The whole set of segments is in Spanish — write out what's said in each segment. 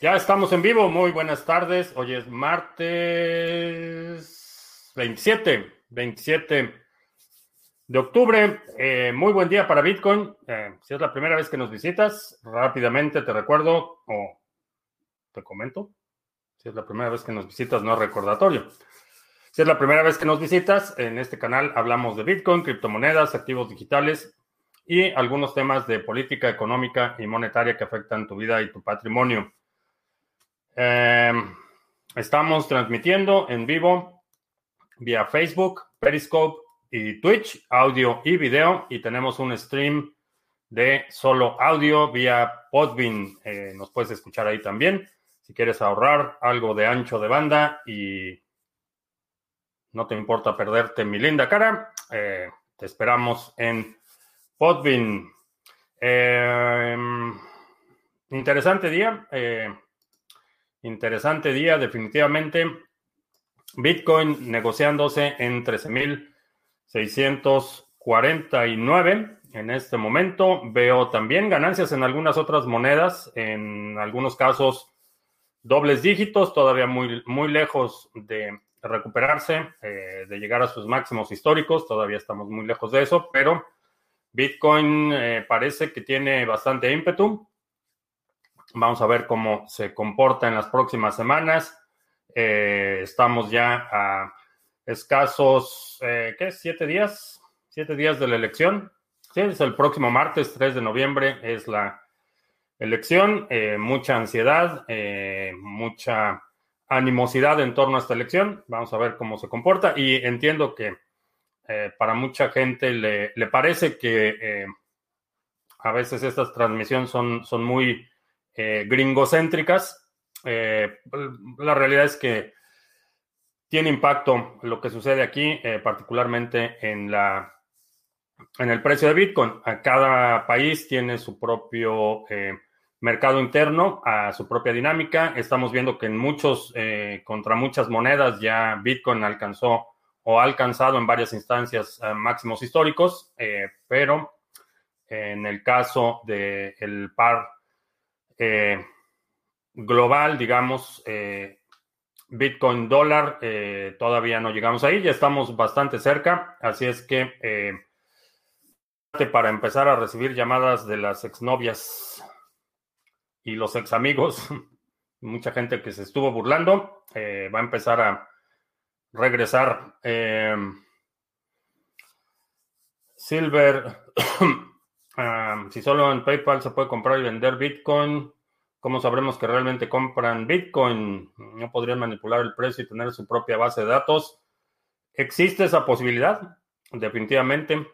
Ya estamos en vivo, muy buenas tardes. Hoy es martes 27, 27 de octubre. Eh, muy buen día para Bitcoin. Eh, si es la primera vez que nos visitas, rápidamente te recuerdo o te comento. Si es la primera vez que nos visitas, no es recordatorio. Si es la primera vez que nos visitas, en este canal hablamos de Bitcoin, criptomonedas, activos digitales y algunos temas de política económica y monetaria que afectan tu vida y tu patrimonio. Eh, estamos transmitiendo en vivo vía Facebook, Periscope y Twitch, audio y video, y tenemos un stream de solo audio vía Podbean. Eh, nos puedes escuchar ahí también. Si quieres ahorrar algo de ancho de banda y no te importa perderte mi linda cara, eh, te esperamos en Podbean. interesante día. Interesante día, definitivamente. Bitcoin negociándose en 13.649 en este momento. Veo también ganancias en algunas otras monedas, en algunos casos dobles dígitos, todavía muy, muy lejos de recuperarse, eh, de llegar a sus máximos históricos. Todavía estamos muy lejos de eso, pero Bitcoin eh, parece que tiene bastante ímpetu. Vamos a ver cómo se comporta en las próximas semanas. Eh, estamos ya a escasos, eh, ¿qué? ¿Siete días? ¿Siete días de la elección? Sí, es el próximo martes, 3 de noviembre, es la elección. Eh, mucha ansiedad, mucha animosidad en torno a esta elección. Vamos a ver cómo se comporta. Y entiendo que para mucha gente le, le parece que a veces estas transmisiones son, son muy eh, gringocéntricas. Eh, la realidad es que tiene impacto lo que sucede aquí, eh, particularmente en, la, en el precio de Bitcoin. Cada país tiene su propio mercado interno, a su propia dinámica. Estamos viendo que en muchos, contra muchas monedas, ya Bitcoin alcanzó o ha alcanzado en varias instancias máximos históricos, pero en el caso del par eh, global, digamos, eh, Bitcoin dólar, eh, todavía no llegamos ahí, ya estamos bastante cerca, así es que para empezar a recibir llamadas de las exnovias y los ex amigos, mucha gente que se estuvo burlando, va a empezar a regresar. Silver si solo en PayPal se puede comprar y vender Bitcoin, ¿cómo sabremos que realmente compran Bitcoin? ¿No podrían manipular el precio y tener su propia base de datos? ¿Existe esa posibilidad? Definitivamente.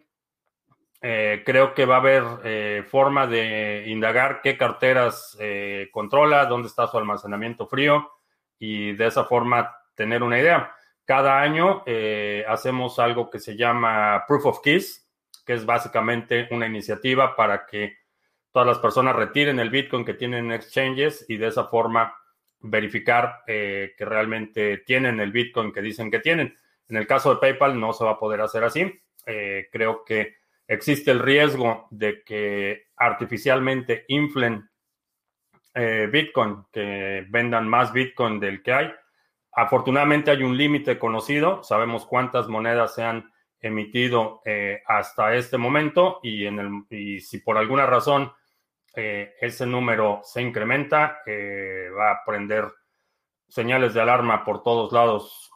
Eh, creo que va a haber eh, forma de indagar qué carteras eh, controla, dónde está su almacenamiento frío y de esa forma tener una idea. Cada año hacemos algo que se llama Proof of Keys, que es básicamente una iniciativa para que todas las personas retiren el Bitcoin que tienen en exchanges y de esa forma verificar eh, que realmente tienen el Bitcoin que dicen que tienen. En el caso de PayPal no se va a poder hacer así. Eh, creo que existe el riesgo de que artificialmente inflen eh, Bitcoin, que vendan más Bitcoin del que hay. Afortunadamente hay un límite conocido, sabemos cuántas monedas se han emitido eh, hasta este momento y, en el, si por alguna razón eh, ese número se incrementa, eh, va a prender señales de alarma por todos lados.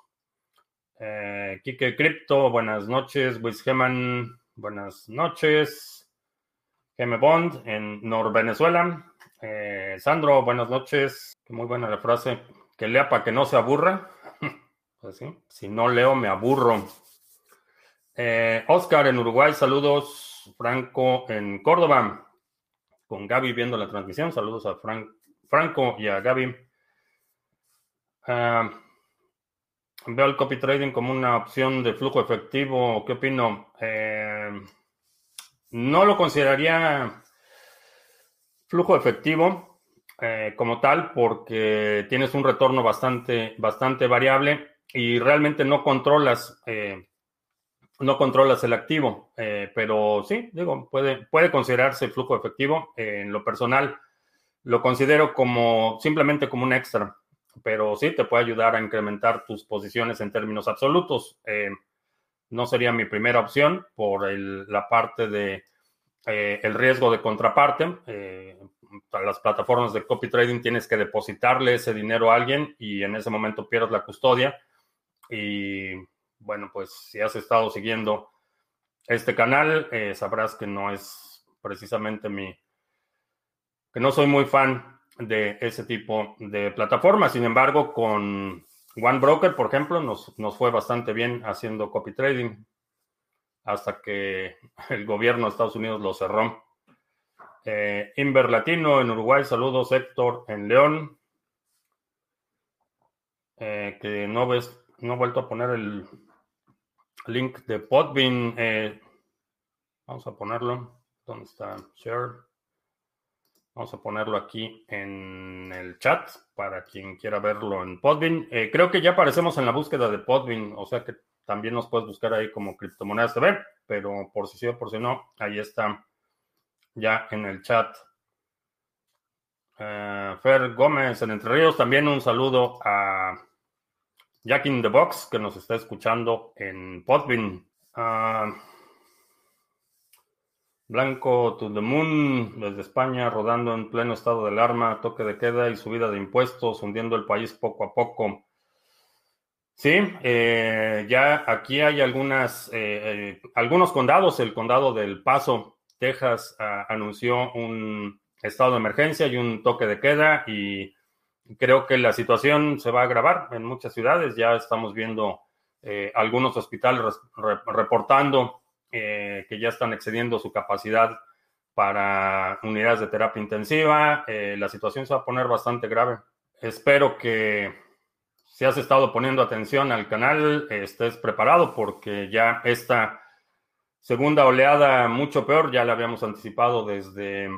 Kike Crypto, buenas noches. Wisgeman, buenas noches. Geme Bond en Nor Venezuela. Sandro, buenas noches. Muy buena la frase. Que lea para que no se aburra. pues sí, si no leo me aburro. Eh, Oscar en Uruguay, saludos. Franco en Córdoba, con Gaby viendo la transmisión. Saludos a Franco y a Gaby. Ah, veo el copy trading como una opción de flujo efectivo. ¿Qué opino? Eh, no lo consideraría flujo efectivo eh, como tal porque tienes un retorno bastante, bastante variable y realmente no controlas no controlas el activo, eh, pero sí, digo, puede, puede considerarse flujo efectivo. en lo personal, lo considero como simplemente como un extra, pero sí te puede ayudar a incrementar tus posiciones en términos absolutos. Eh, no sería mi primera opción por la parte de eh, el riesgo de contraparte. Eh, para las plataformas de copy trading tienes que depositarle ese dinero a alguien y en ese momento pierdes la custodia. Y bueno, pues si has estado siguiendo este canal, eh, sabrás que no es precisamente mi, que no soy muy fan de ese tipo de plataformas. Sin embargo, con One Broker, por ejemplo, nos, nos fue bastante bien haciendo copy trading hasta que el gobierno de Estados Unidos lo cerró. Eh, Inver Latino en Uruguay, saludos Héctor en León. Eh, que no ves, no he vuelto a poner el link de Podbean. Eh, vamos a ponerlo. ¿Dónde está? Share. Vamos a ponerlo aquí en el chat para quien quiera verlo en Podbean. creo que ya aparecemos en la búsqueda de Podbean, o sea que también nos puedes buscar ahí como criptomonedas TV, pero por si sí o por si no, ahí está ya en el chat. Eh, Fer Gómez en Entre Ríos, también un saludo a Jack in the Box que nos está escuchando en Podbean. Ah, Blanco to the Moon desde España, rodando en pleno estado de alarma, toque de queda y subida de impuestos, hundiendo el país poco a poco. Sí, eh, ya aquí hay algunas, eh, eh, algunos condados. El condado del Paso, Texas, ah, anunció un estado de emergencia y un toque de queda y creo que la situación se va a agravar en muchas ciudades. Ya estamos viendo algunos hospitales reportando que ya están excediendo su capacidad para unidades de terapia intensiva. la situación se va a poner bastante grave. Espero que si has estado poniendo atención al canal, estés preparado porque ya esta segunda oleada, mucho peor, ya la habíamos anticipado desde,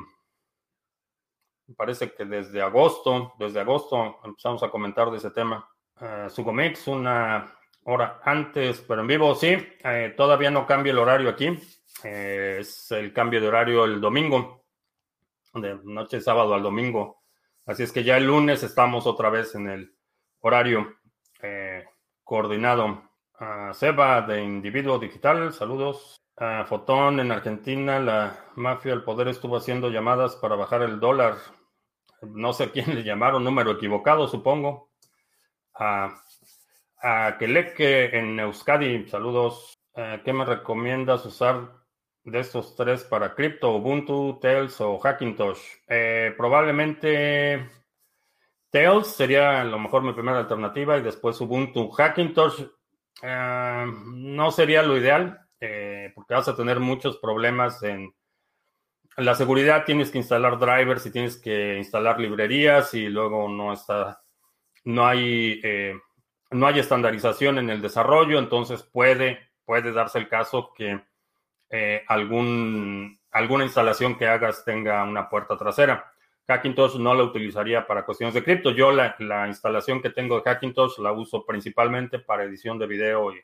parece que desde agosto, desde agosto empezamos a comentar de ese tema. Uh, Sugomix, una hora antes, pero en vivo, sí, eh, todavía no cambia el horario aquí. Eh, es el cambio de horario el domingo, de noche sábado al domingo. Así es que ya el lunes estamos otra vez en el horario eh, coordinado. a Seba de Individuo Digital, saludos. a Fotón en Argentina, la mafia del poder estuvo haciendo llamadas para bajar el dólar. No sé quién le llamaron, número equivocado, supongo. A, a Keleke en Euskadi, saludos. Eh, ¿Qué me recomiendas usar de estos tres para cripto? Ubuntu, Tails o Hackintosh. Eh, probablemente Tails sería a lo mejor mi primera alternativa y después Ubuntu. Hackintosh eh, no sería lo ideal porque vas a tener muchos problemas en la seguridad. Tienes que instalar drivers y tienes que instalar librerías y luego no está, no hay, eh, no hay estandarización en el desarrollo. Entonces puede, puede darse el caso que algún, alguna instalación que hagas tenga una puerta trasera. Hackintosh no la utilizaría para cuestiones de cripto. Yo la, instalación que tengo de Hackintosh la uso principalmente para edición de video y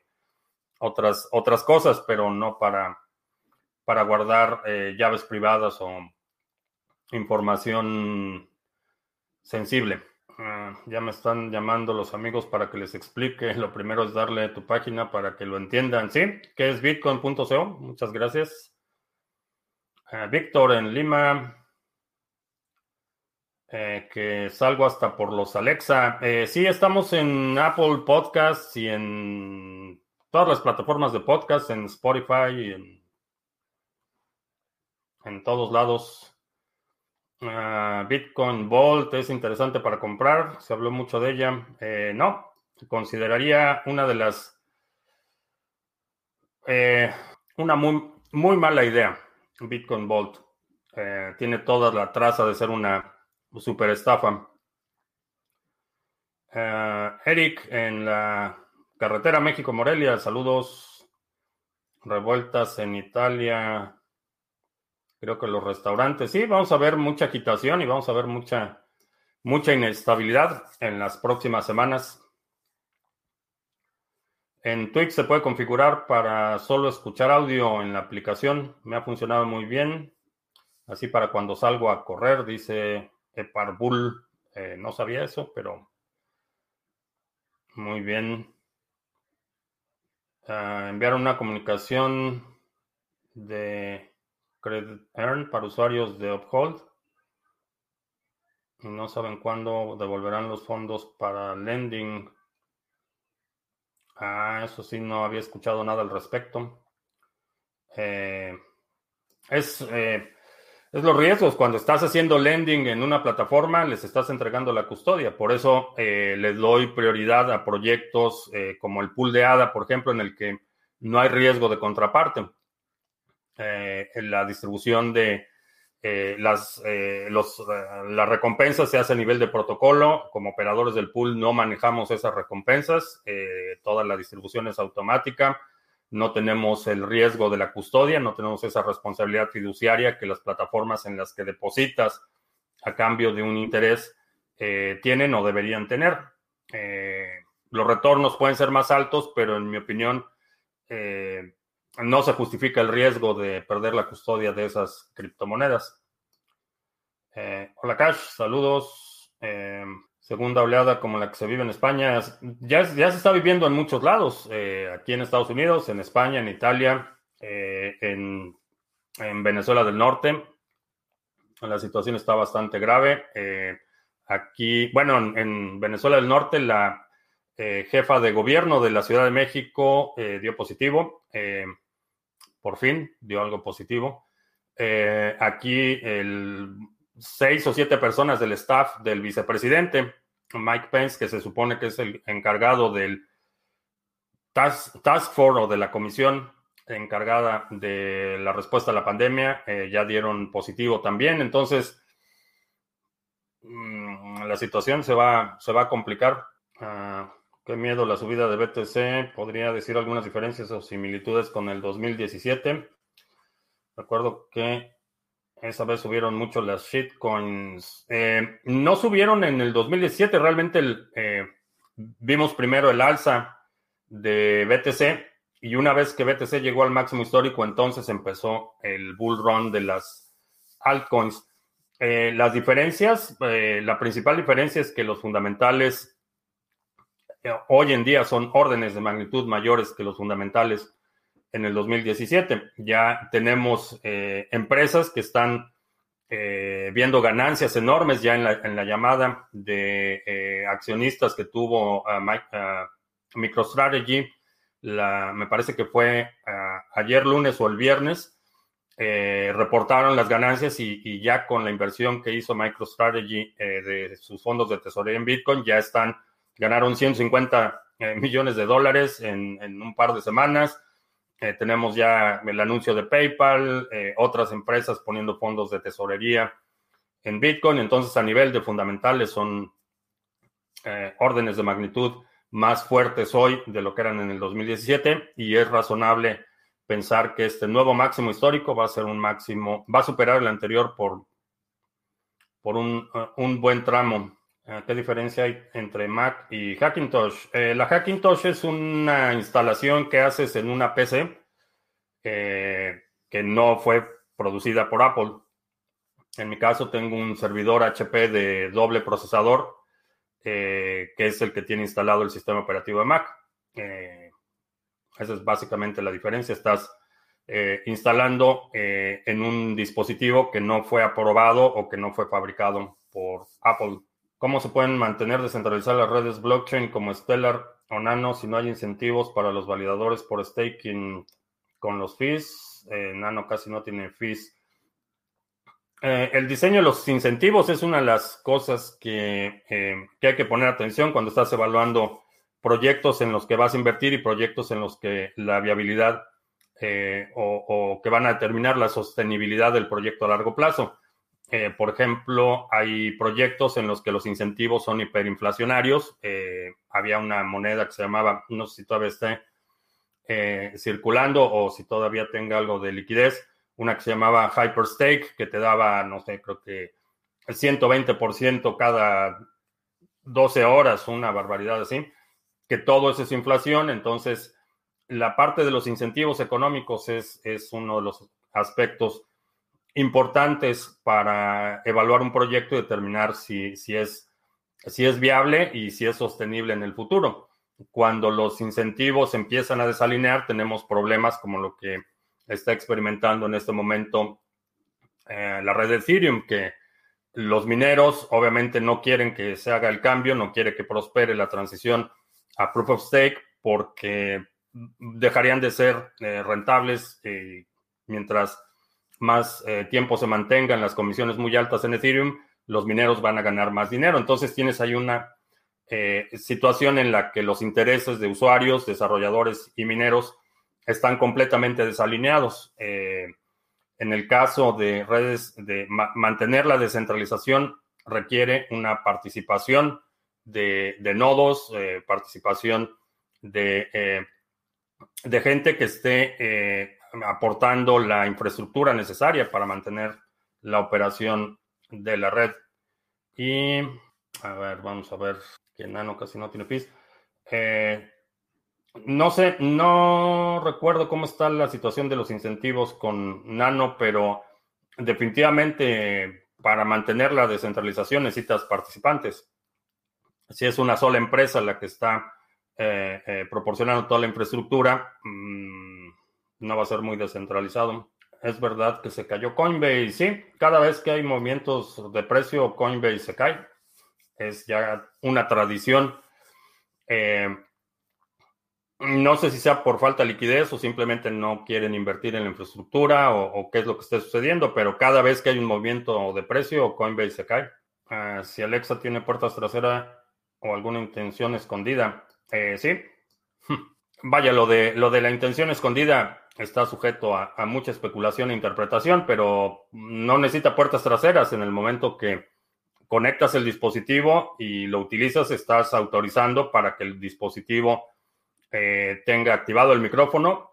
otras, otras cosas, pero no para, para guardar eh, llaves privadas o información sensible. Ah, ya me están llamando los amigos para que les explique. Lo primero es darle tu página para que lo entiendan. ¿Sí? ¿Qué es bitcoin.co? Muchas gracias. Ah, Víctor en Lima. Eh, que salgo hasta por los Alexa. Eh, sí, estamos en Apple Podcasts y en todas las plataformas de podcast, en Spotify y en, en todos lados. Ah, Bitcoin Vault es interesante para comprar, se habló mucho de ella. Eh, no, consideraría una de las... una muy, muy mala idea, Bitcoin Vault. tiene toda la traza de ser una super estafa. Eh, Eric en la carretera México-Morelia, saludos. Revueltas en Italia. Creo que los restaurantes. Sí, vamos a ver mucha agitación y vamos a ver mucha, mucha inestabilidad en las próximas semanas. En Twitch se puede configurar para solo escuchar audio en la aplicación. Me ha funcionado muy bien. Así para cuando salgo a correr, dice Eparbul. no sabía eso, pero muy bien. Ah, enviar una comunicación de Credit Earn para usuarios de Uphold. Y no saben cuándo devolverán los fondos para lending. Ah, eso sí, no había escuchado nada al respecto. Eh, es, eh, es los riesgos. Cuando estás haciendo lending en una plataforma, les estás entregando la custodia. Por eso eh, les doy prioridad a proyectos como el pool de ADA, por ejemplo, en el que no hay riesgo de contraparte. En la distribución de las, los, las recompensas se hace a nivel de protocolo. Como operadores del pool no manejamos esas recompensas. toda la distribución es automática no tenemos el riesgo de la custodia, no tenemos esa responsabilidad fiduciaria que las plataformas en las que depositas a cambio de un interés eh, tienen o deberían tener. Eh, los retornos pueden ser más altos, pero en mi opinión eh, no se justifica el riesgo de perder la custodia de esas criptomonedas. hola Cash, saludos segunda oleada como la que se vive en España, ya, ya se está viviendo en muchos lados, eh, aquí en Estados Unidos, en España, en Italia, eh, en, Venezuela del Norte. La situación está bastante grave. Eh, aquí, bueno, en, Venezuela del Norte, la jefa de gobierno de la Ciudad de México dio positivo. Por fin dio algo positivo. aquí el seis o siete personas del staff del vicepresidente, Mike Pence, que se supone que es el encargado del Task, Force o de la comisión encargada de la respuesta a la pandemia, eh, ya dieron positivo también. Entonces, mm, la situación se va, se va a complicar. Ah, qué miedo la subida de BTC. Podría decir algunas diferencias o similitudes con el 2017. Recuerdo que esa vez subieron mucho las shitcoins. Eh, no subieron en el 2017, realmente eh, vimos primero el alza de BTC y una vez que BTC llegó al máximo histórico, entonces empezó el bull run de las altcoins. Eh, las diferencias, la principal diferencia es que los fundamentales hoy en día son órdenes de magnitud mayores que los fundamentales en el 2017. Ya tenemos eh, empresas que están eh, viendo ganancias enormes ya en la, llamada de eh, accionistas que tuvo MicroStrategy. La, me parece que fue ayer lunes o el viernes. reportaron las ganancias y, ya con la inversión que hizo MicroStrategy de sus fondos de tesorería en Bitcoin, ya están, ganaron 150 millones de dólares en, en un par de semanas eh, tenemos ya el anuncio de PayPal, eh, otras empresas poniendo fondos de tesorería en Bitcoin. Entonces, a nivel de fundamentales, son eh, órdenes de magnitud más fuertes hoy de lo que eran en el 2017 y es razonable pensar que este nuevo máximo histórico va a ser un máximo, va a superar el anterior por, por un, un buen tramo. ¿Qué diferencia hay entre Mac y Hackintosh? Eh, la Hackintosh es una instalación que haces en una PC eh, que no fue producida por Apple. En mi caso tengo un servidor HP de doble procesador, eh, que es el que tiene instalado el sistema operativo de Mac. esa es básicamente la diferencia. Estás instalando en un dispositivo que no fue aprobado o que no fue fabricado por Apple. ¿Cómo se pueden mantener descentralizadas las redes blockchain como Stellar o Nano si no hay incentivos para los validadores por staking con los fees? Eh, Nano casi no tiene fees. Eh, el diseño de los incentivos es una de las cosas que, eh, que, hay que poner atención cuando estás evaluando proyectos en los que vas a invertir y proyectos en los que la viabilidad o, o que van a determinar la sostenibilidad del proyecto a largo plazo. Eh, por ejemplo, hay proyectos en los que los incentivos son hiperinflacionarios. Eh, había una moneda que se llamaba, no sé si todavía esté eh, circulando o si todavía tenga algo de liquidez, una que se llamaba Hyperstake, que te daba, no sé, creo que el 120% cada 12 horas, una barbaridad así, que todo eso es inflación. Entonces, la parte de los incentivos económicos es, es uno de los aspectos importantes para evaluar un proyecto y determinar si, si, es, si es viable y si es sostenible en el futuro. Cuando los incentivos empiezan a desalinear, tenemos problemas como lo que está experimentando en este momento eh, la red de Ethereum, que los mineros obviamente no quieren que se haga el cambio, no quiere que prospere la transición a Proof of Stake porque dejarían de ser eh, rentables mientras más eh, tiempo se mantengan las comisiones muy altas en Ethereum, los mineros van a ganar más dinero. Entonces tienes ahí una eh, situación en la que los intereses de usuarios, desarrolladores y mineros están completamente desalineados. Eh, en el caso de redes, de mantener la descentralización requiere una participación de, nodos, participación de, de, gente que esté aportando la infraestructura necesaria para mantener la operación de la red. Y, a ver, vamos a ver que Nano casi no tiene PIS. Eh, no sé, no recuerdo cómo está la situación de los incentivos con Nano, pero definitivamente para mantener la descentralización necesitas participantes. Si es una sola empresa la que está eh, eh, proporcionando toda la infraestructura, mmm, no va a ser muy descentralizado. Es verdad que se cayó Coinbase, sí, cada vez que hay movimientos de precio, Coinbase se cae. Es ya una tradición. Eh, no sé si sea por falta de liquidez o simplemente no quieren invertir en la infraestructura o, qué es lo que esté sucediendo, pero cada vez que hay un movimiento de precio, Coinbase se cae. Ah, si Alexa tiene puertas traseras o alguna intención escondida, eh, sí. Vaya, lo de, lo de la intención escondida está sujeto a, mucha especulación e interpretación, pero no necesita puertas traseras. En el momento que conectas el dispositivo y lo utilizas, estás autorizando para que el dispositivo eh, tenga activado el micrófono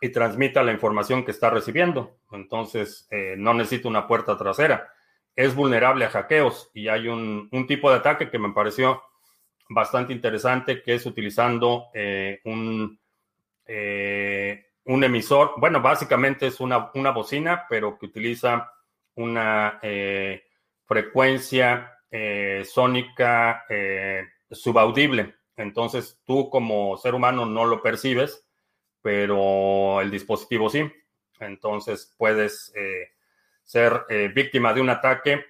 y transmita la información que está recibiendo. Entonces, eh, no necesita una puerta trasera. Es vulnerable a hackeos y hay un, tipo de ataque que me pareció bastante interesante, que es utilizando eh, un un emisor, bueno, básicamente es una, una bocina, pero que utiliza una eh, frecuencia eh, sónica eh, subaudible. Entonces tú como ser humano no lo percibes, pero el dispositivo sí. Entonces puedes ser víctima de un ataque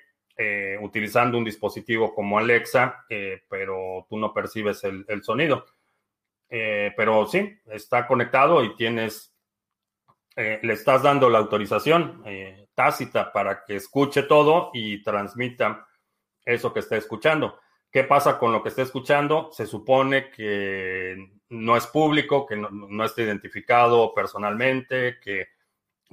utilizando un dispositivo como Alexa, pero tú no percibes el, el sonido. pero sí, está conectado y tienes eh, le estás dando la autorización eh, tácita para que escuche todo y transmita eso que está escuchando. ¿Qué pasa con lo que está escuchando? Se supone que no es público, que no, está identificado personalmente, que,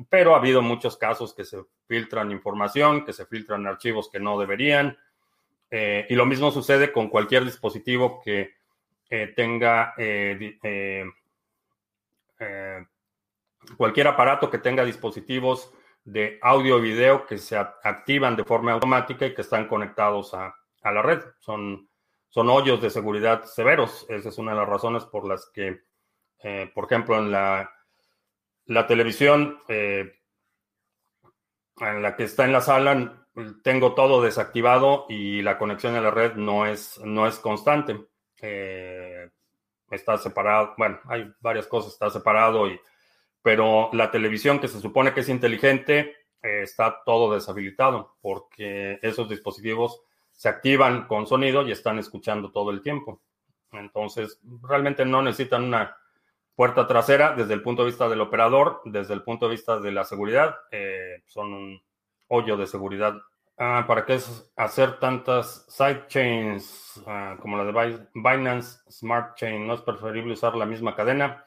pero ha habido muchos casos que se filtran información, que se filtran archivos que no deberían. Eh, y lo mismo sucede con cualquier dispositivo que tenga cualquier aparato que tenga dispositivos de audio y video que se activan de forma automática y que están conectados a, la red. Son, son hoyos de seguridad severos. Esa es una de las razones por las que, eh, por ejemplo, en la, la televisión eh, en la que está en la sala, tengo todo desactivado y la conexión a la red no es, no es constante. Eh, está separado, bueno, hay varias cosas, está separado y pero la televisión que se supone que es inteligente eh, está todo deshabilitado porque esos dispositivos se activan con sonido y están escuchando todo el tiempo. Entonces, realmente no necesitan una puerta trasera desde el punto de vista del operador, desde el punto de vista de la seguridad, eh, son un hoyo de seguridad. Ah, ¿Para qué es hacer tantas sidechains ah, como la de Binance Smart Chain? ¿No es preferible usar la misma cadena?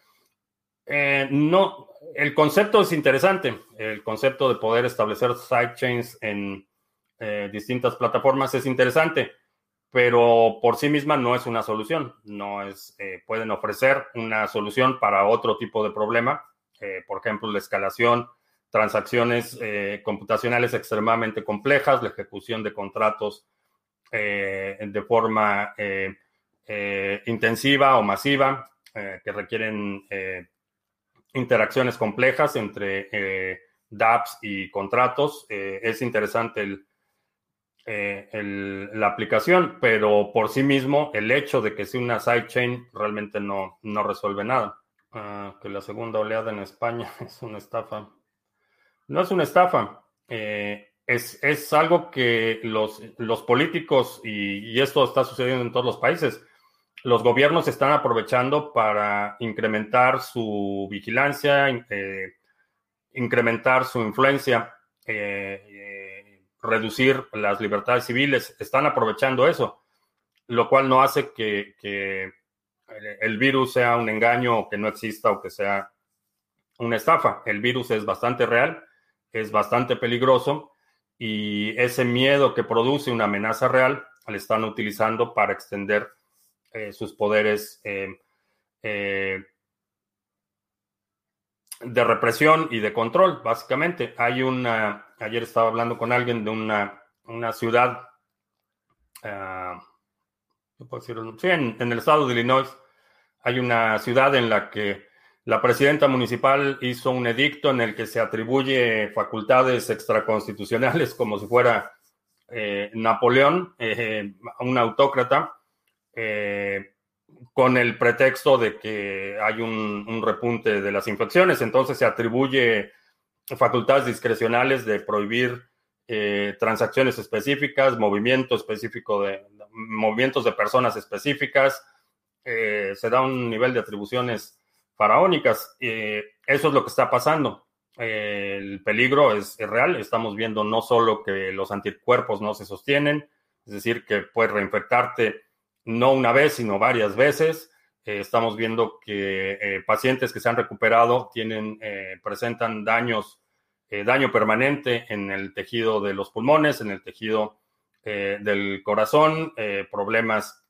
Eh, no, el concepto es interesante. El concepto de poder establecer sidechains en eh, distintas plataformas es interesante, pero por sí misma no es una solución. No es, eh, pueden ofrecer una solución para otro tipo de problema, por ejemplo, la escalación, transacciones computacionales extremadamente complejas, la ejecución de contratos de forma intensiva o masiva, que requieren interacciones complejas entre eh, dApps y contratos. es interesante la aplicación, pero por sí mismo el hecho de que sea una sidechain realmente no, no resuelve nada. Ah, que la segunda oleada en España es una estafa. No es una estafa. Es, es, algo que los, los políticos, y, esto está sucediendo en todos los países, los gobiernos están aprovechando para incrementar su vigilancia, eh, incrementar su influencia, eh, eh, reducir las libertades civiles. Están aprovechando eso, lo cual no hace que, el virus sea un engaño o que no exista o que sea una estafa. El virus es bastante real, es bastante peligroso y ese miedo que produce una amenaza real le están utilizando para extender eh, sus poderes eh, eh, de represión y de control, básicamente. Hay una, ayer estaba hablando con alguien de una, una ciudad, decir? Sí, en, en, el estado de Illinois, hay una ciudad en la que la presidenta municipal hizo un edicto en el que se atribuye facultades extraconstitucionales como si fuera Napoleón, un autócrata, eh, con el pretexto de que hay un, repunte de las infecciones, entonces se atribuye facultades discrecionales de prohibir eh, transacciones específicas, movimiento específico de movimientos de personas específicas, eh, se da un nivel de atribuciones faraónicas. eso es lo que está pasando. el peligro es, es, real. Estamos viendo no solo que los anticuerpos no se sostienen, es decir, que puedes reinfectarte no una vez, sino varias veces. Eh, estamos viendo que eh, pacientes que se han recuperado tienen, eh, presentan daños, daño permanente en el tejido de los pulmones, en el tejido del corazón, problemas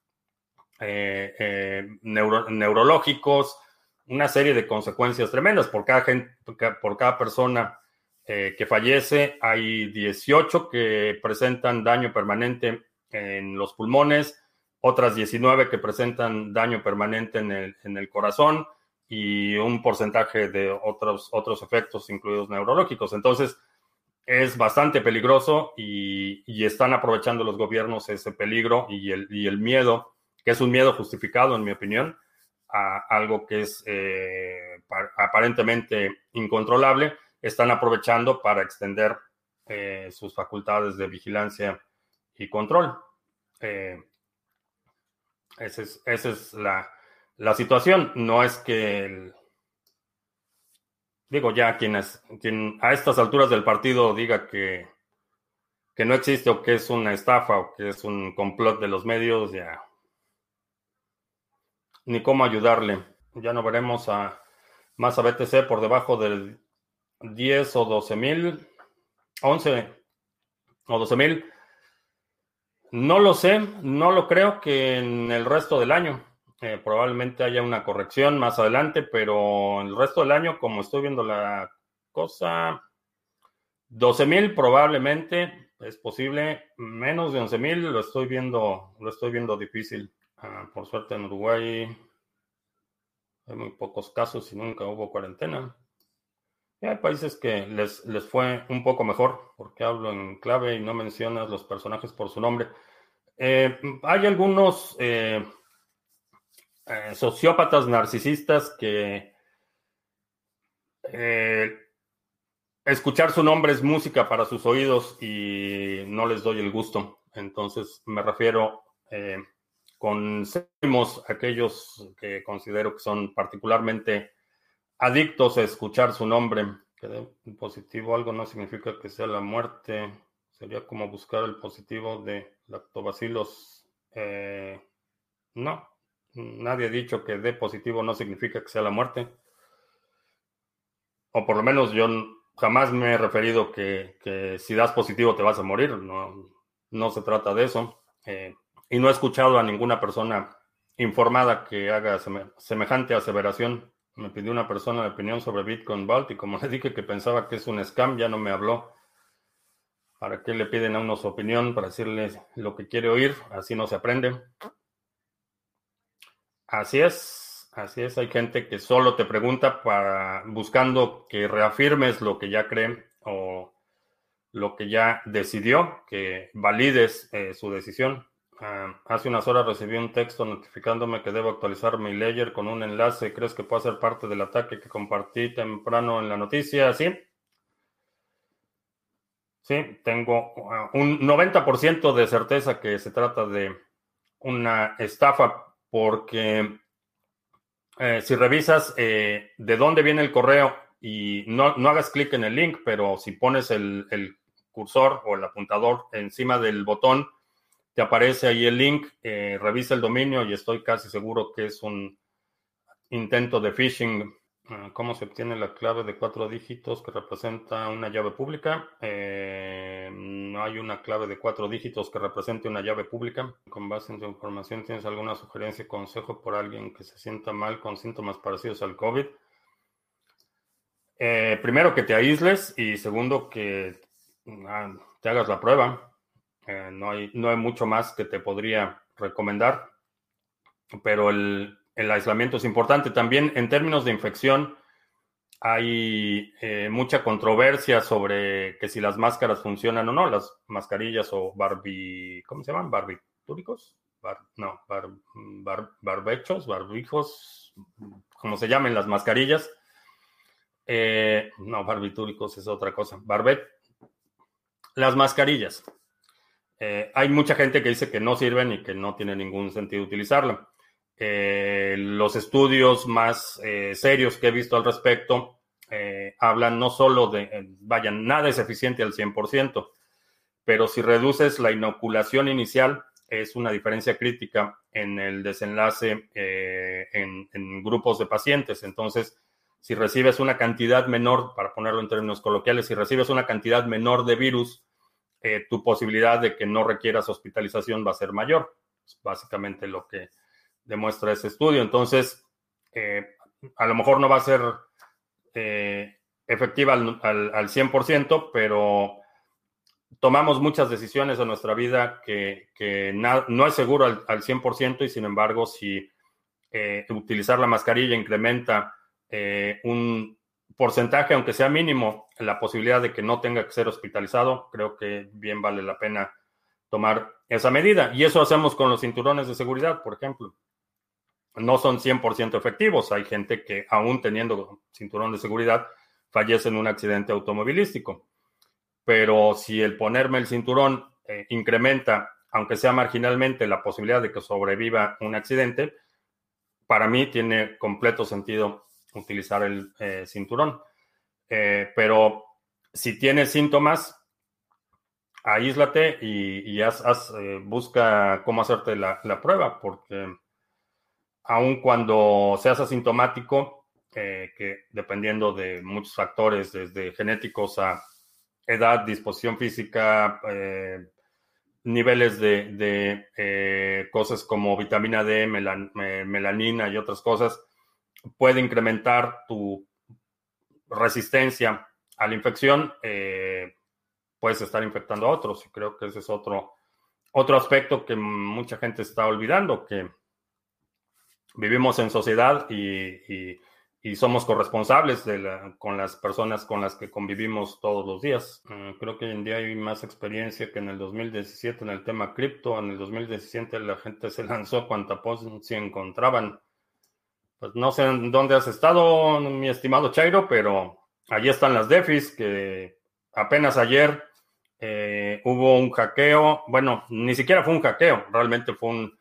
neurológicos, una serie de consecuencias tremendas. Por cada, gente, por cada persona que fallece, hay 18 que presentan daño permanente en los pulmones, otras 19 que presentan daño permanente en el, en el corazón y un porcentaje de otros, otros efectos, incluidos neurológicos. Entonces, es bastante peligroso y, y, están aprovechando los gobiernos ese peligro y el, y el, miedo, que es un miedo justificado, en mi opinión, a algo que es eh, aparentemente incontrolable, están aprovechando para extender eh, sus facultades de vigilancia y control. Eh, esa es, la, situación. No es que, digo, ya quienes, quien a estas alturas del partido diga que, que no existe o que es una estafa o que es un complot de los medios, ya ni cómo ayudarle. Ya no veremos a más a BTC por debajo del 10 o 12 mil, 11 o 12 mil. No lo sé, no lo creo que en el resto del año. Eh, probablemente haya una corrección más adelante, pero el resto del año, como estoy viendo la cosa, 12 mil probablemente es posible, menos de 11 mil lo estoy viendo, lo estoy viendo difícil. Ah, por suerte en Uruguay hay muy pocos casos y nunca hubo cuarentena. Hay países que les, les fue un poco mejor, porque hablo en clave y no mencionas los personajes por su nombre. Eh, hay algunos eh, eh, sociópatas narcisistas que escuchar su nombre es música para sus oídos y no les doy el gusto. Entonces me refiero con aquellos que considero que son particularmente adictos a escuchar su nombre. Que de positivo algo no significa que sea la muerte. Sería como buscar el positivo de lactobacilos. Eh, no, nadie ha dicho que de positivo no significa que sea la muerte. O por lo menos yo jamás me he referido que, si das positivo te vas a morir. No, no se trata de eso. Eh, y no he escuchado a ninguna persona informada que haga semejante aseveración. Me pidió una persona de opinión sobre Bitcoin Vault y como le dije que pensaba que es un scam, ya no me habló. ¿Para qué le piden a uno su opinión? Para decirle lo que quiere oír, así no se aprende. Así es, así es. Hay gente que solo te pregunta para buscando que reafirmes lo que ya creen o lo que ya decidió, que valides eh, su decisión. Ah, hace unas horas recibí un texto notificándome que debo actualizar mi ledger con un enlace. ¿Crees que puede ser parte del ataque que compartí temprano en la noticia? Sí. Sí, tengo ah, un 90% de certeza que se trata de una estafa porque eh, si revisas eh, de dónde viene el correo y no, no hagas clic en el link, pero si pones el, el, cursor o el apuntador encima del botón, te aparece ahí el link, eh, revisa el dominio y estoy casi seguro que es un intento de phishing Ah, ¿Cómo se obtiene la clave de cuatro dígitos que representa una llave pública? Eh, no hay una clave de cuatro dígitos que represente una llave pública. Con base en tu información, ¿tienes alguna sugerencia consejo por alguien que se sienta mal con síntomas parecidos al COVID? Eh, primero, que te aísles y segundo, que ah, te hagas la prueba. Eh, no, hay, no hay mucho más que te podría recomendar, pero el, el aislamiento es importante. También en términos de infección, hay eh, mucha controversia sobre que si las máscaras funcionan o no, las mascarillas o barbi, ¿cómo se llaman? Barbitúricos, no, barbechos, barbijos, como se llamen las mascarillas. Eh, no, barbitúricos es otra cosa. Barbet, las mascarillas. Eh, hay mucha gente que dice que no sirven y que no tiene ningún sentido utilizarla. Eh, los estudios más eh, serios que he visto al respecto eh, hablan no solo de, vaya, nada es eficiente al 100%, pero si reduces la inoculación inicial, es una diferencia crítica en el desenlace en, en, grupos de pacientes. Entonces, si recibes una cantidad menor, para ponerlo en términos coloquiales, si recibes una cantidad menor de virus, tu posibilidad de que no requieras hospitalización va a ser mayor. Es básicamente lo que, demuestra ese estudio. Entonces, eh, a lo mejor no va a ser eh, efectiva al, al, 100%, pero tomamos muchas decisiones en nuestra vida que, que no es seguro al, al, 100% y sin embargo, si eh, utilizar la mascarilla incrementa un porcentaje, aunque sea mínimo, la posibilidad de que no tenga que ser hospitalizado, creo que bien vale la pena tomar esa medida. Y eso hacemos con los cinturones de seguridad, por ejemplo no son 100% efectivos. Hay gente que aún teniendo cinturón de seguridad fallece en un accidente automovilístico. Pero si el ponerme el cinturón eh, incrementa, aunque sea marginalmente, la posibilidad de que sobreviva un accidente, para mí tiene completo sentido utilizar el eh, cinturón. Eh, pero si tienes síntomas, aíslate y, haz, busca cómo hacerte la, prueba, porque aun cuando seas asintomático, eh, que dependiendo de muchos factores, desde genéticos a edad, disposición física, eh, niveles de, eh, cosas como vitamina D, melanina y otras cosas, puede incrementar tu resistencia a la infección, puedes estar infectando a otros. Y creo que ese es otro, otro aspecto que mucha gente está olvidando, que vivimos en sociedad y, somos corresponsables con las personas con las que convivimos todos los días. Mm, creo que hoy en día hay más experiencia que en el 2017 en el tema cripto. En el 2017 la gente se lanzó cuanta se encontraban. Pues no sé en dónde has estado, mi estimado Chairo, pero allí están las DEFIs que apenas ayer eh, hubo un hackeo. Bueno, ni siquiera fue un hackeo, realmente fue un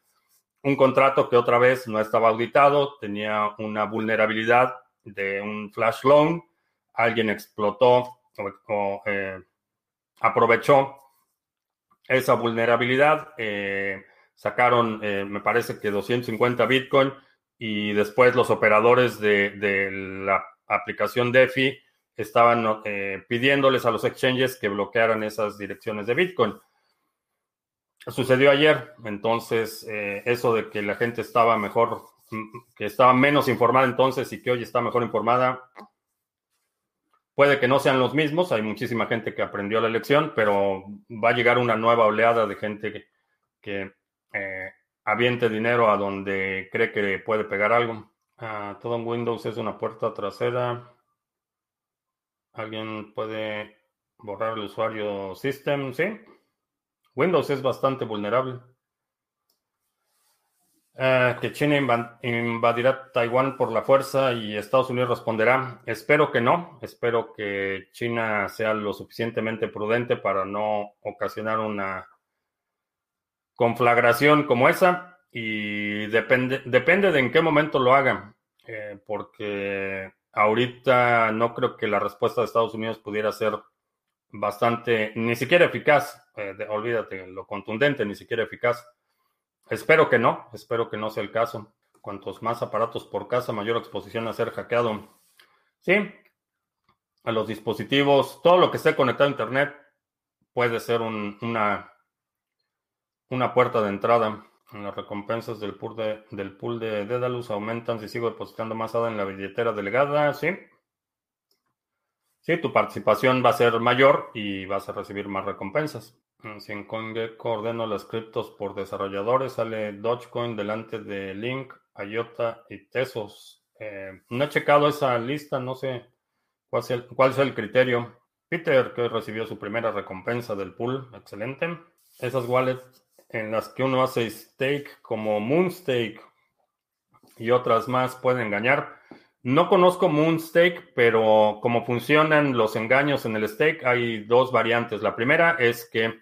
un contrato que otra vez no estaba auditado, tenía una vulnerabilidad de un flash loan, alguien explotó o, eh, aprovechó esa vulnerabilidad, eh, sacaron, eh, me parece que 250 Bitcoin y después los operadores de, la aplicación DeFi estaban pidiéndoles a los exchanges que bloquearan esas direcciones de Bitcoin. Sucedió ayer, entonces eh, eso de que la gente estaba mejor, que estaba menos informada entonces y que hoy está mejor informada, puede que no sean los mismos, hay muchísima gente que aprendió la lección, pero va a llegar una nueva oleada de gente que, eh, aviente dinero a donde cree que puede pegar algo. Ah, todo en Windows es una puerta trasera. Alguien puede Borrar el usuario system, sí. Windows es bastante vulnerable. Eh, que China invadirá Taiwán por la fuerza y Estados Unidos responderá. Espero que no. Espero que China sea lo suficientemente prudente para no ocasionar una conflagración como esa. Y depende, depende de en qué momento lo hagan. Eh, porque ahorita no creo que la respuesta de Estados Unidos pudiera ser bastante, ni siquiera eficaz. Eh, olvídate, lo contundente, ni siquiera eficaz. Espero que no, espero que no sea el caso. Cuantos más aparatos por casa, mayor exposición a ser hackeado. Sí, a los dispositivos, todo lo que esté conectado a Internet puede ser una, una puerta de entrada. Las recompensas del pool de, del pool de aumentan si sigo depositando más ADA en la billetera delegada. Sí. Sí, tu participación va a ser mayor y vas a recibir más recompensas. Si en CoinGecko ordeno las criptos por desarrolladores, sale Dogecoin delante de Link, IOTA y Tesos. Eh, no he checado esa lista, no sé cuál es, el, cuál es el criterio. Peter, que recibió su primera recompensa del pool, excelente. Esas wallets en las que uno hace stake como Moonstake y otras más pueden engañar. No conozco Moonstake, pero como funcionan los engaños en el stake, hay dos variantes. La primera es que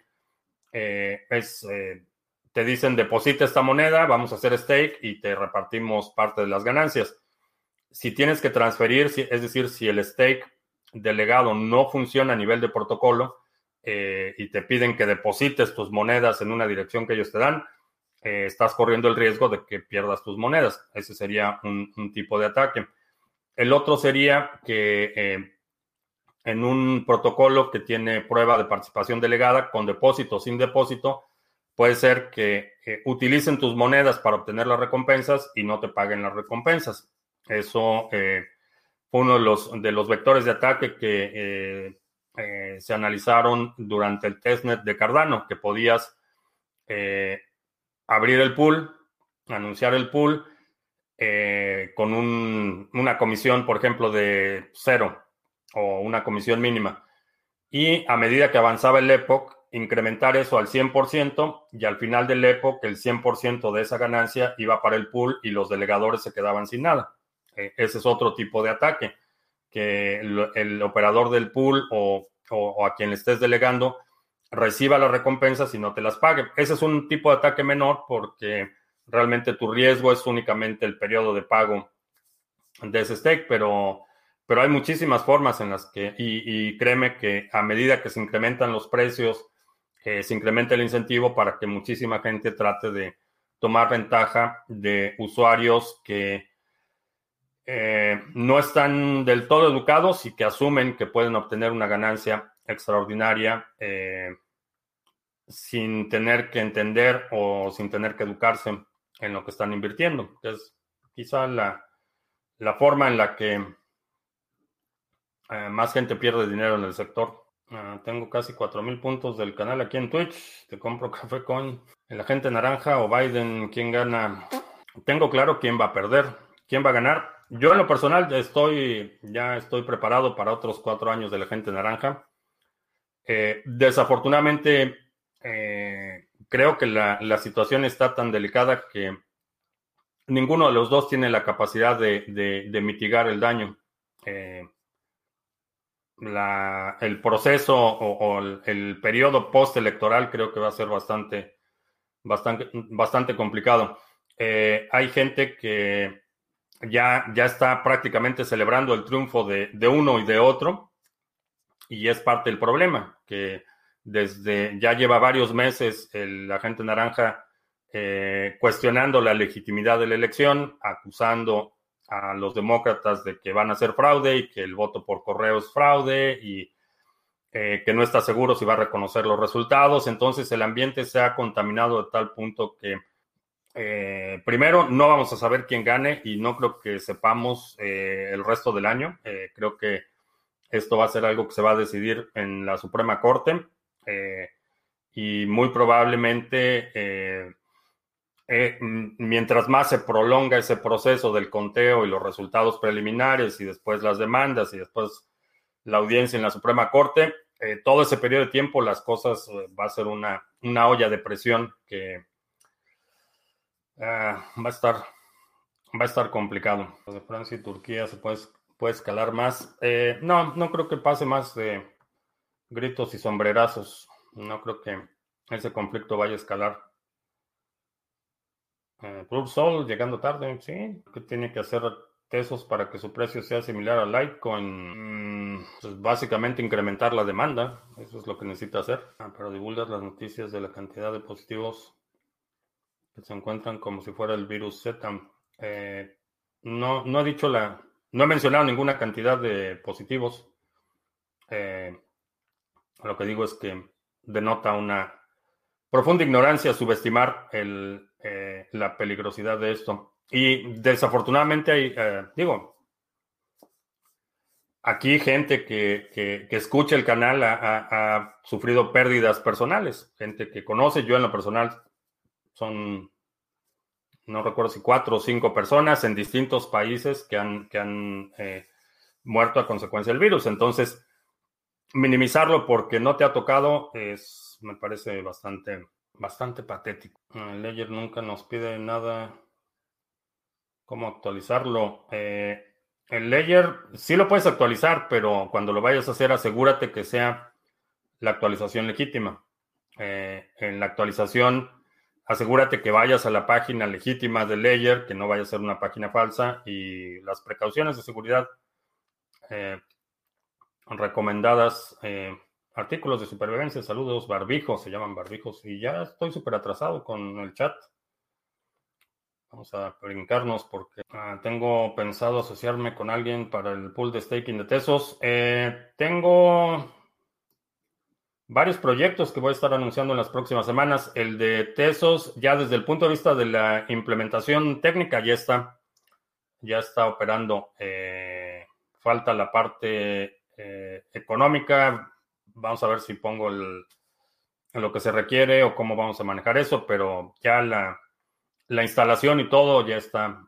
eh, es, eh, te dicen deposita esta moneda, vamos a hacer stake y te repartimos parte de las ganancias. Si tienes que transferir, es decir, si el stake delegado no funciona a nivel de protocolo eh, y te piden que deposites tus monedas en una dirección que ellos te dan, estás corriendo el riesgo de que pierdas tus monedas. Ese sería un, tipo de ataque. El otro sería que en un protocolo que tiene prueba de participación delegada con depósito o sin depósito, puede ser que utilicen tus monedas para obtener las recompensas y no te paguen las recompensas. Eso eh, fue uno de los, de los vectores de ataque que eh, eh, se analizaron durante el testnet de Cardano, que podías abrir el pool, anunciar el pool con una comisión, por ejemplo, de cero o una comisión mínima. Y a medida que avanzaba el Epoch, incrementar eso al 100% y al final del Epoch el 100% de esa ganancia iba para el pool y los delegadores se quedaban sin nada. Ese es otro tipo de ataque, que el, operador del pool o, a quien le estés delegando reciba las recompensas y no te las pague. Ese es un tipo de ataque menor porque realmente tu riesgo es únicamente el periodo de pago de ese stake, pero pero hay muchísimas formas en las que, y, créeme que a medida que se incrementan los precios, se incrementa el incentivo para que muchísima gente trate de tomar ventaja de usuarios que eh, no están del todo educados y que asumen que pueden obtener una ganancia extraordinaria eh, sin tener que entender o sin tener que educarse en lo que están invirtiendo, que es quizá la, la forma en la que eh, más gente pierde dinero en el sector. Ah, tengo casi 4.000 puntos del canal aquí en Twitch. Te compro café con el agente naranja o Biden. ¿Quién gana? Tengo claro quién va a perder. ¿Quién va a ganar? Yo en lo personal ya estoy, ya estoy preparado para otros cuatro años del agente naranja. Eh, desafortunadamente, eh, creo que la, situación está tan delicada que ninguno de los dos tiene la capacidad de, mitigar el daño la, el proceso o, el, periodo postelectoral creo que va a ser bastante, bastante, bastante complicado. Eh, hay gente que ya, ya está prácticamente celebrando el triunfo de, uno y de otro, y es parte del problema, que desde ya lleva varios meses el agente naranja eh, cuestionando la legitimidad de la elección, acusando a los demócratas de que van a hacer fraude y que el voto por correo es fraude y eh, que no está seguro si va a reconocer los resultados. Entonces el ambiente se ha contaminado de tal punto que eh, primero no vamos a saber quién gane y no creo que sepamos eh, el resto del año. creo que esto va a ser algo que se va a decidir en la Suprema Corte y muy probablemente eh, mientras más se prolonga ese proceso del conteo y los resultados preliminares y después las demandas y después la audiencia en la Suprema Corte, todo ese periodo de tiempo las cosas va a ser una, una olla de presión que va a estar va a estar complicado. De Francia y Turquía se puede, puede escalar más. no, no creo que pase más de gritos y sombrerazos. No creo que ese conflicto vaya a escalar. Eh, Sol llegando tarde, sí. ¿Qué tiene que hacer Tesos para que su precio sea similar a Litecoin? Mm, pues básicamente incrementar la demanda. Eso es lo que necesita hacer. Ah, para divulgar las noticias de la cantidad de positivos que se encuentran como si fuera el virus Z. Eh, no, no he dicho la. No he mencionado ninguna cantidad de positivos. Eh, lo que digo es que denota una profunda ignorancia subestimar eh, la peligrosidad de esto. Y desafortunadamente hay, digo, aquí gente que, que, escucha el canal ha, sufrido pérdidas personales, gente que conoce, yo en lo personal son, no recuerdo si cuatro o cinco personas en distintos países que han, que han eh, muerto a consecuencia del virus. Entonces, minimizarlo porque no te ha tocado es, me parece bastante, bastante patético. El Ledger nunca nos pide nada cómo actualizarlo. Eh, el Ledger sí lo puedes actualizar, pero cuando lo vayas a hacer, asegúrate que sea la actualización legítima. Eh, en la actualización, asegúrate que vayas a la página legítima del Ledger, que no vaya a ser una página falsa y las precauciones de seguridad. Eh, recomendadas. Eh, artículos de supervivencia, saludos, barbijos, se llaman barbijos. Y ya estoy súper atrasado con el chat. Vamos a brincarnos porque ah, tengo pensado asociarme con alguien para el pool de staking de Tesos. Eh, tengo varios proyectos que voy a estar anunciando en las próximas semanas. El de Tesos, ya desde el punto de vista de la implementación técnica, ya está, ya está operando. Eh, falta la parte eh, económica. Vamos a ver si pongo el, lo que se requiere o cómo vamos a manejar eso, pero ya la, la instalación y todo ya está,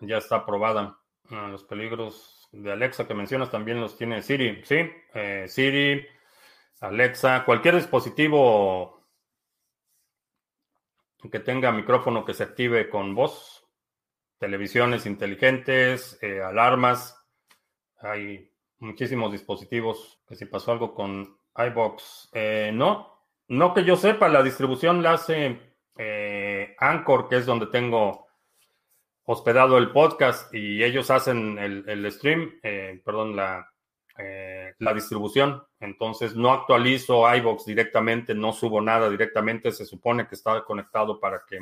ya está aprobada. Ah, los peligros de Alexa que mencionas también los tiene Siri, sí, eh, Siri, Alexa, cualquier dispositivo que tenga micrófono que se active con voz, televisiones inteligentes, eh, alarmas, hay muchísimos dispositivos. Que si pasó algo con iBox. Eh, no, no que yo sepa, la distribución la hace eh, Anchor, que es donde tengo hospedado el podcast y ellos hacen el, stream, eh, perdón, la, la distribución. Entonces no actualizo iBox directamente, no subo nada directamente. Se supone que está conectado para que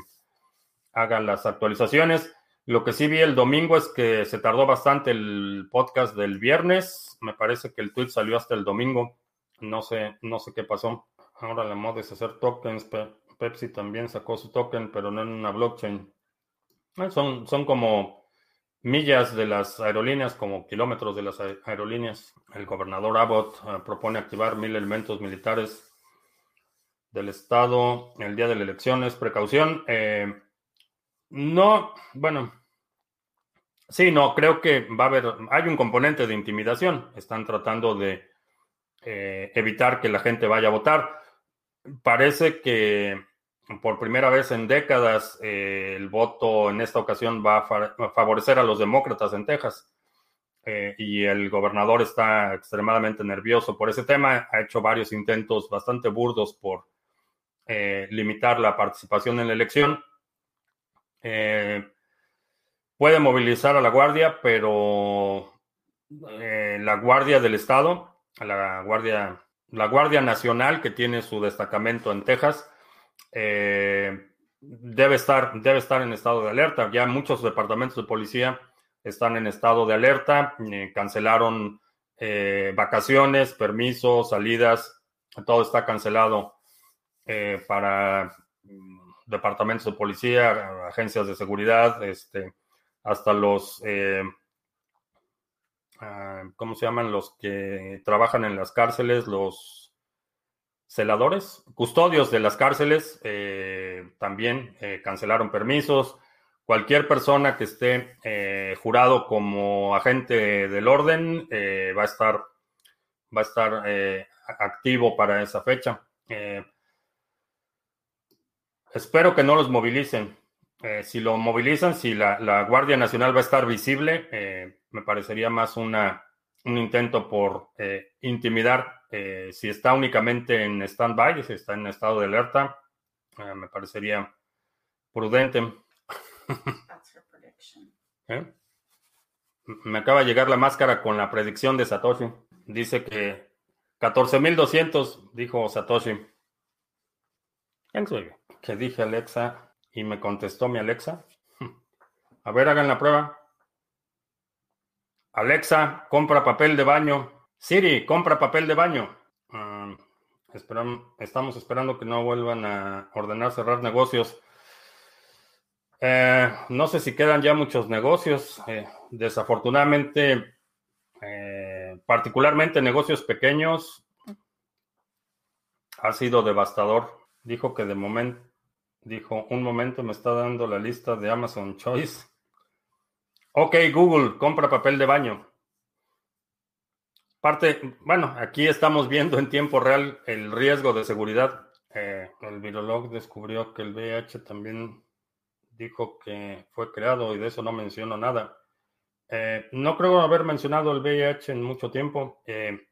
hagan las actualizaciones. Lo que sí vi el domingo es que se tardó bastante el podcast del viernes. Me parece que el tweet salió hasta el domingo. No sé, no sé qué pasó. Ahora la moda es hacer tokens. Pepsi también sacó su token, pero no en una blockchain. Eh, son, son como millas de las aerolíneas, como kilómetros de las aerolíneas. El gobernador Abbott eh, propone activar mil elementos militares del Estado el día de las elecciones. Precaución. Eh, no, bueno, Sí, no, creo que va a haber, hay un componente de intimidación. Están tratando de eh, evitar que la gente vaya a votar. Parece que por primera vez en décadas eh, el voto en esta ocasión va a, favorecer a los demócratas en Texas. Eh, y el gobernador está extremadamente nervioso por ese tema. Ha hecho varios intentos bastante burdos por limitar la participación en la elección. Eh, puede movilizar a la Guardia, pero eh, la Guardia del Estado, la Guardia, la Guardia Nacional, que tiene su destacamento en Texas, eh, debe, estar, debe estar en estado de alerta. Ya muchos departamentos de policía están en estado de alerta, eh, cancelaron vacaciones, permisos, salidas, todo está cancelado para mm, departamentos de policía, agencias de seguridad, este, hasta los, eh, ah, ¿cómo se llaman? Los que trabajan en las cárceles, los celadores, custodios de las cárceles, eh, también eh, cancelaron permisos. Cualquier persona que esté jurado como agente del orden va a estar va a estar activo para esa fecha. espero que no los movilicen. si lo movilizan, si la, Guardia Nacional va a estar visible, me parecería más una, un intento por intimidar. Si está únicamente en stand-by, si está en estado de alerta, me parecería prudente. ¿Eh? Me acaba de llegar la máscara con la predicción de Satoshi. Dice que 14.200, dijo Satoshi. Que dije Alexa y me contestó mi Alexa. A ver, hagan la prueba. Alexa, compra papel de baño. Siri, compra papel de baño. Estamos esperando que no vuelvan a ordenar cerrar negocios. Eh, no sé si quedan ya muchos negocios. Eh, desafortunadamente, eh, particularmente negocios pequeños, ha sido devastador. Dijo que de momento, dijo, un momento me está dando la lista de Amazon Choice. Ok, Google, compra papel de baño. Parte, bueno, aquí estamos viendo en tiempo real el riesgo de seguridad. el virolog descubrió que el VIH también dijo que fue creado y de eso no menciono nada. Eh, no creo haber mencionado el VIH en mucho tiempo, eh,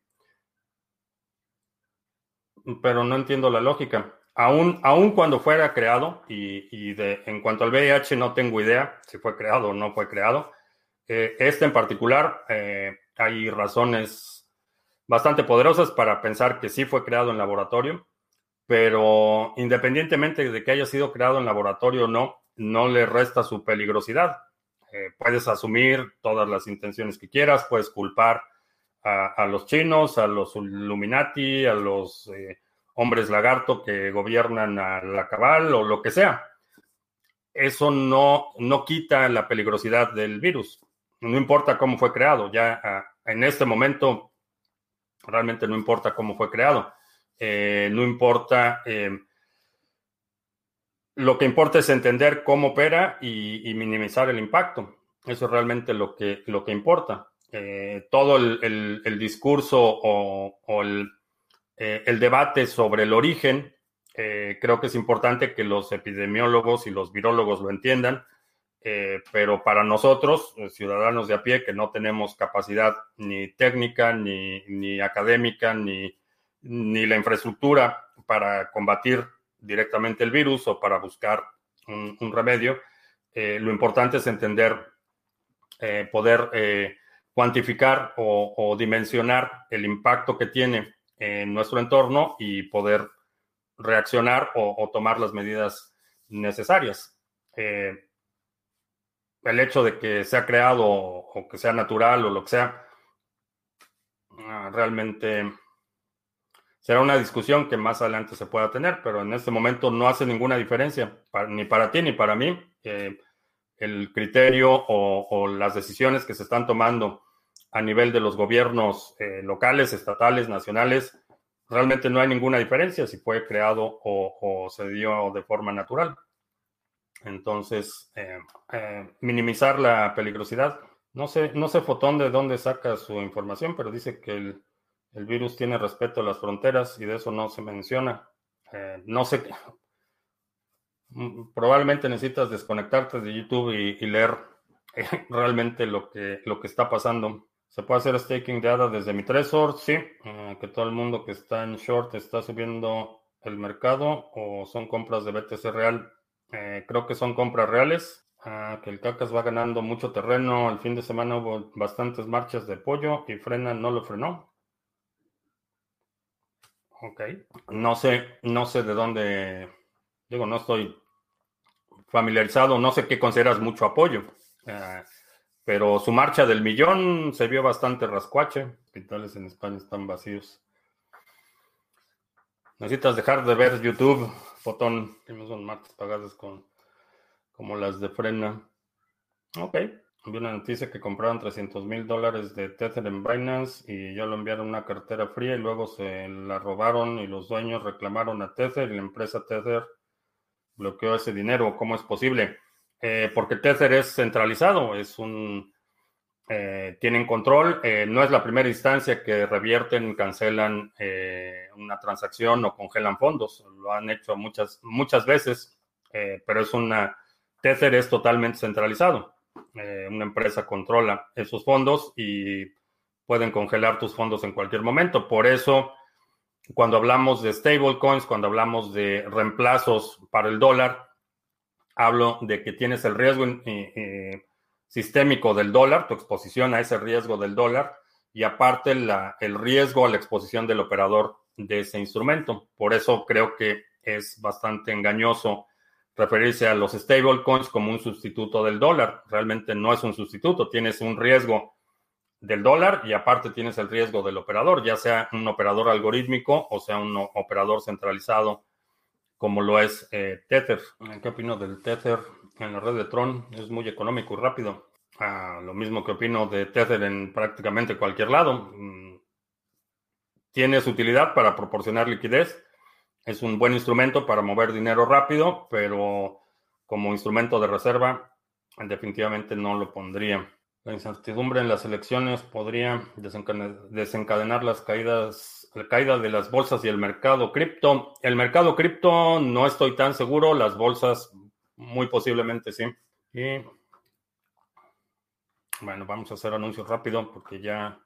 pero no entiendo la lógica. Aún, aún cuando fuera creado, y, de, en cuanto al VIH no tengo idea si fue creado o no fue creado, eh, este en particular hay razones bastante poderosas para pensar que sí fue creado en laboratorio, pero independientemente de que haya sido creado en laboratorio o no, no le resta su peligrosidad. Eh, puedes asumir todas las intenciones que quieras, puedes culpar a, los chinos, a los Illuminati, a los eh, hombres lagarto que gobiernan a la cabal o lo que sea. Eso no, no quita la peligrosidad del virus. No importa cómo fue creado, ya ah, en este momento realmente no importa cómo fue creado. Eh, no importa lo que importa es entender cómo opera y, minimizar el impacto. Eso es realmente lo que, lo que importa. Eh, todo el, discurso o, eh, el, debate sobre el origen, eh, creo que es importante que los epidemiólogos y los virólogos lo entiendan, pero para nosotros, ciudadanos de a pie, que no tenemos capacidad ni técnica, ni, ni académica, ni, ni la infraestructura para combatir directamente el virus o para buscar un, remedio. Eh, lo importante es entender, eh, poder eh, cuantificar o, dimensionar el impacto que tiene en nuestro entorno y poder reaccionar o, tomar las medidas necesarias. El hecho de que sea creado o que sea natural o lo que sea, ah, realmente será una discusión que más adelante se pueda tener, pero en este momento no hace ninguna diferencia, ni para ti ni para mí. el criterio o, las decisiones que se están tomando a nivel de los gobiernos eh, locales, estatales, nacionales, realmente no hay ninguna diferencia si fue creado o, se dio de forma natural. Entonces, eh, eh, minimizar la peligrosidad. No sé, no sé Fotón de dónde saca su información, pero dice que el, virus tiene respeto a las fronteras y de eso no se menciona. Eh, no sé, mm, probablemente necesitas desconectarte de YouTube y, leer realmente lo que, lo que está pasando. ¿Se puede hacer staking de ADA desde mi Trezor? Sí, eh, que todo el mundo que está en short está subiendo el mercado o son compras de BTC real. Creo que son compras reales. Ah, que el CACAS va ganando mucho terreno. El fin de semana hubo bastantes marchas de pollo y frena no lo frenó. Ok. No sé, no sé de dónde, digo, no estoy familiarizado, no sé qué consideras mucho apoyo, eh, pero su marcha del millón se vio bastante rascuache. Hospitales en España están vacíos. Necesitas dejar de ver YouTube, botón. Son marcas pagadas con, como las de frena. Ok. Vi una noticia que compraron 300 mil dólares de Tether en Binance y ya lo enviaron una cartera fría y luego se la robaron y los dueños reclamaron a Tether y la empresa Tether bloqueó ese dinero. ¿Cómo es posible? Eh, porque Tether es centralizado, es un, eh, tienen control. Eh, no es la primera instancia que revierten, cancelan una transacción o congelan fondos. Lo han hecho muchas, muchas veces, pero es una... Tether es totalmente centralizado. una empresa controla esos fondos y pueden congelar tus fondos en cualquier momento. Por eso, cuando hablamos de stablecoins, cuando hablamos de reemplazos para el dólar, hablo de que tienes el riesgo sistémico del dólar, tu exposición a ese riesgo del dólar, y aparte el riesgo a la exposición del operador de ese instrumento. Por eso creo que es bastante engañoso referirse a los stablecoins como un sustituto del dólar. Realmente no es un sustituto, tienes un riesgo del dólar y aparte tienes el riesgo del operador, ya sea un operador algorítmico o sea un operador centralizado como lo es eh, Tether. ¿Qué opino del Tether en la red de Tron? Es muy económico y rápido. Ah, lo mismo que opino de Tether en prácticamente cualquier lado. Mm, tiene su utilidad para proporcionar liquidez. Es un buen instrumento para mover dinero rápido, pero como instrumento de reserva definitivamente no lo pondría. La incertidumbre en las elecciones podría desencadenar las caídas, la caída de las bolsas y el mercado cripto. El mercado cripto no estoy tan seguro, las bolsas muy posiblemente sí. Y bueno, vamos a hacer anuncios rápido porque ya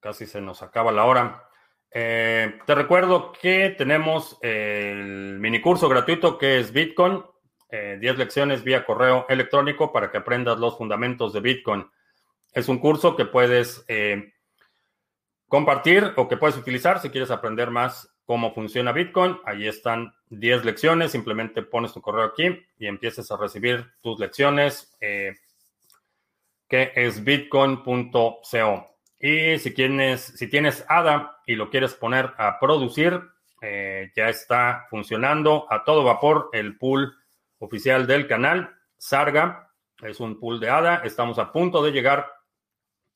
casi se nos acaba la hora. Eh, te recuerdo que tenemos el mini curso gratuito que es Bitcoin 10 eh, lecciones vía correo electrónico para que aprendas los fundamentos de Bitcoin. Es un curso que puedes eh, compartir o que puedes utilizar si quieres aprender más cómo funciona Bitcoin. Ahí están 10 lecciones. Simplemente pones tu correo aquí y empiezas a recibir tus lecciones, eh, que es bitcoin.co. Y si tienes, si tienes ADA y lo quieres poner a producir, ya está funcionando a todo vapor el pool oficial del canal. Sarga es un pool de ADA. Estamos a punto de llegar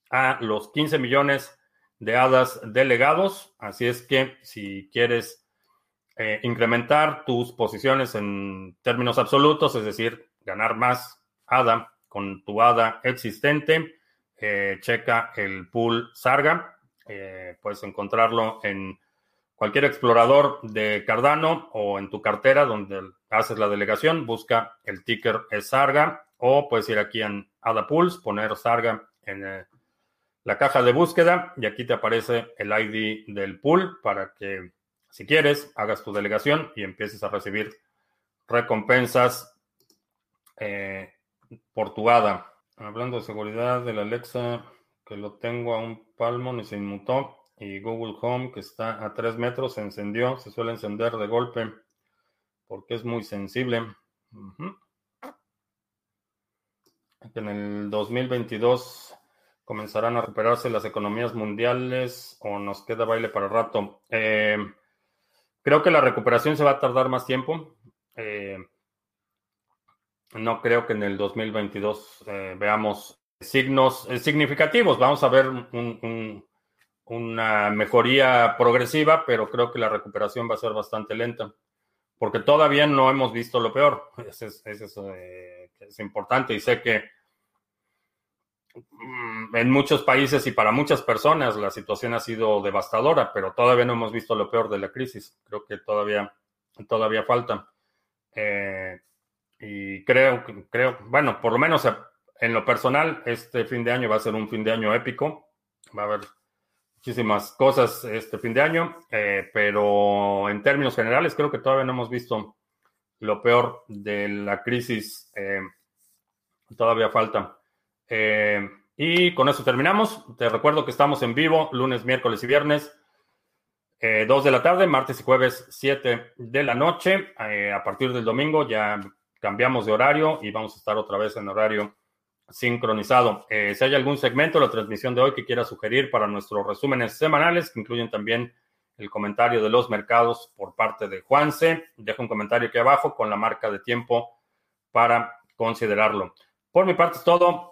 a los 15 millones de hadas delegados. Así es que si quieres eh, incrementar tus posiciones en términos absolutos, es decir, ganar más ADA con tu ADA existente, eh, checa el pool Sarga. Eh, puedes encontrarlo en cualquier explorador de Cardano o en tu cartera donde haces la delegación, busca el ticker Sarga o puedes ir aquí en AdaPools, poner Sarga en la caja de búsqueda y aquí te aparece el ID del pool para que si quieres hagas tu delegación y empieces a recibir recompensas eh, por tu ADA. Hablando de seguridad del Alexa, que lo tengo a un palmo ni se inmutó y Google Home, que está a 3 metros, se encendió. Se suele encender de golpe porque es muy sensible. En el 2022 comenzarán a recuperarse las economías mundiales o nos queda baile para rato. Eh, creo que la recuperación se va a tardar más tiempo. Eh, no creo que en el 2022 eh, veamos signos significativos. Vamos a ver un una mejoría progresiva, pero creo que la recuperación va a ser bastante lenta, porque todavía no hemos visto lo peor. Eso es, eh, importante y sé que en muchos países y para muchas personas la situación ha sido devastadora, pero todavía no hemos visto lo peor de la crisis. Creo que todavía, todavía falta. Eh, y creo, creo, bueno, por lo menos en lo personal, este fin de año va a ser un fin de año épico. Va a haber muchísimas cosas este fin de año, eh, pero en términos generales creo que todavía no hemos visto lo peor de la crisis. Eh, todavía falta. Eh, y con eso terminamos. Te recuerdo que estamos en vivo lunes, miércoles y viernes. 2 de la tarde, martes y jueves 7 de la noche. a partir del domingo ya cambiamos de horario y vamos a estar otra vez en horario sincronizado. Eh, si hay algún segmento de la transmisión de hoy que quiera sugerir para nuestros resúmenes semanales, que incluyen también el comentario de los mercados por parte de Juanse, deja un comentario aquí abajo con la marca de tiempo para considerarlo. Por mi parte es todo.